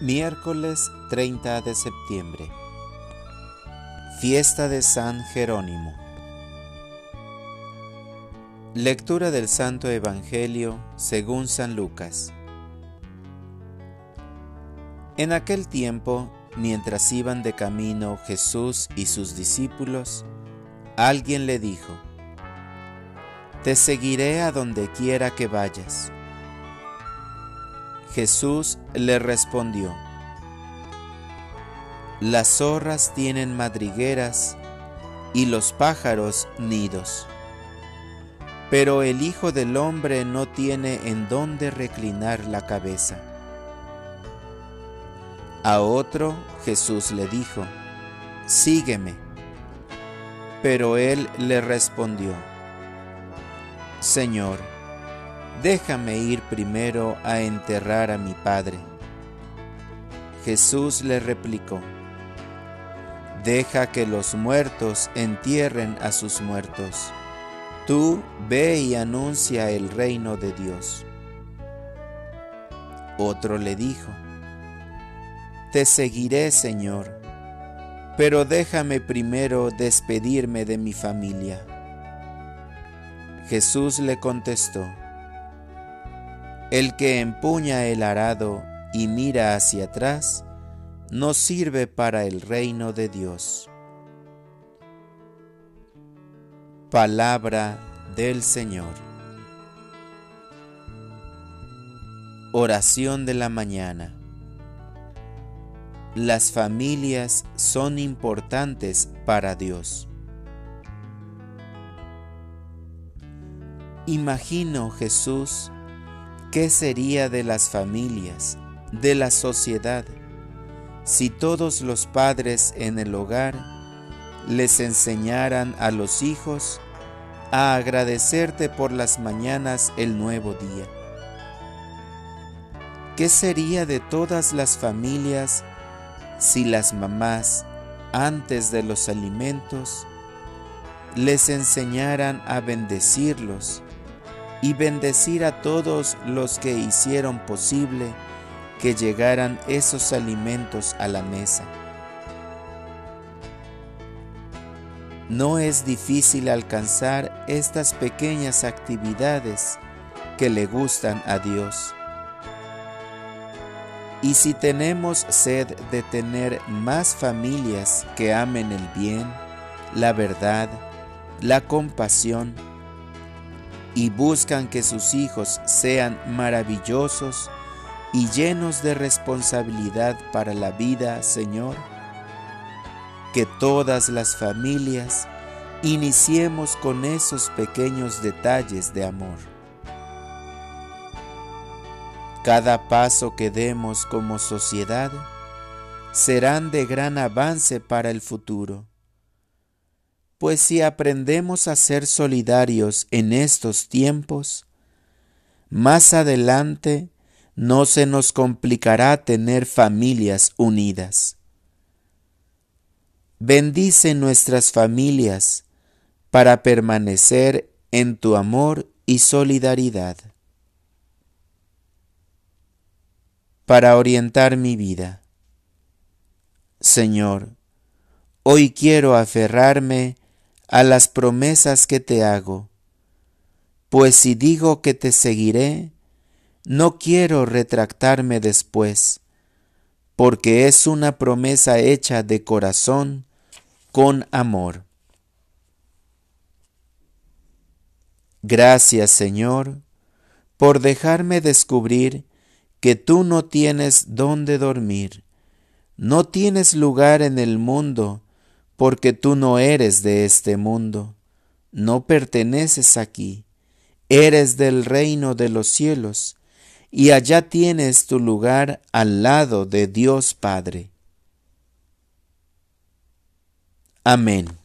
Miércoles 30 de septiembre. Fiesta de San Jerónimo. Lectura del Santo Evangelio según San Lucas. En aquel tiempo, mientras iban de camino Jesús y sus discípulos, alguien le dijo, Te seguiré a donde quiera que vayas. Jesús le respondió, Las zorras tienen madrigueras y los pájaros nidos, pero el Hijo del Hombre no tiene en dónde reclinar la cabeza. A otro Jesús le dijo, Sígueme. Pero él le respondió, Señor, déjame ir primero a enterrar a mi padre. Jesús le replicó, deja que los muertos entierren a sus muertos. Tú ve y anuncia el reino de Dios. Otro le dijo, Te seguiré, Señor, pero déjame primero despedirme de mi familia. Jesús le contestó, el que empuña el arado y mira hacia atrás, no sirve para el reino de Dios. Palabra del Señor. Oración de la mañana. Las familias son importantes para Dios. Imagino Jesús ¿Qué sería de las familias, de la sociedad, si todos los padres en el hogar les enseñaran a los hijos a agradecerte por las mañanas el nuevo día? ¿Qué sería de todas las familias si las mamás, antes de los alimentos, les enseñaran a bendecirlos y bendecir a todos los que hicieron posible que llegaran esos alimentos a la mesa. No es difícil alcanzar estas pequeñas actividades que le gustan a Dios. Y si tenemos sed de tener más familias que amen el bien, la verdad, la compasión, y buscan que sus hijos sean maravillosos y llenos de responsabilidad para la vida, Señor. Que todas las familias iniciemos con esos pequeños detalles de amor. Cada paso que demos como sociedad serán de gran avance para el futuro pues si aprendemos a ser solidarios en estos tiempos, más adelante no se nos complicará tener familias unidas. Bendice nuestras familias para permanecer en tu amor y solidaridad. Para orientar mi vida. Señor, hoy quiero aferrarme a las promesas que te hago, pues si digo que te seguiré, no quiero retractarme después, porque es una promesa hecha de corazón con amor. Gracias Señor por dejarme descubrir que tú no tienes dónde dormir, no tienes lugar en el mundo porque tú no eres de este mundo, no perteneces aquí, eres del reino de los cielos, y allá tienes tu lugar al lado de Dios Padre. Amén.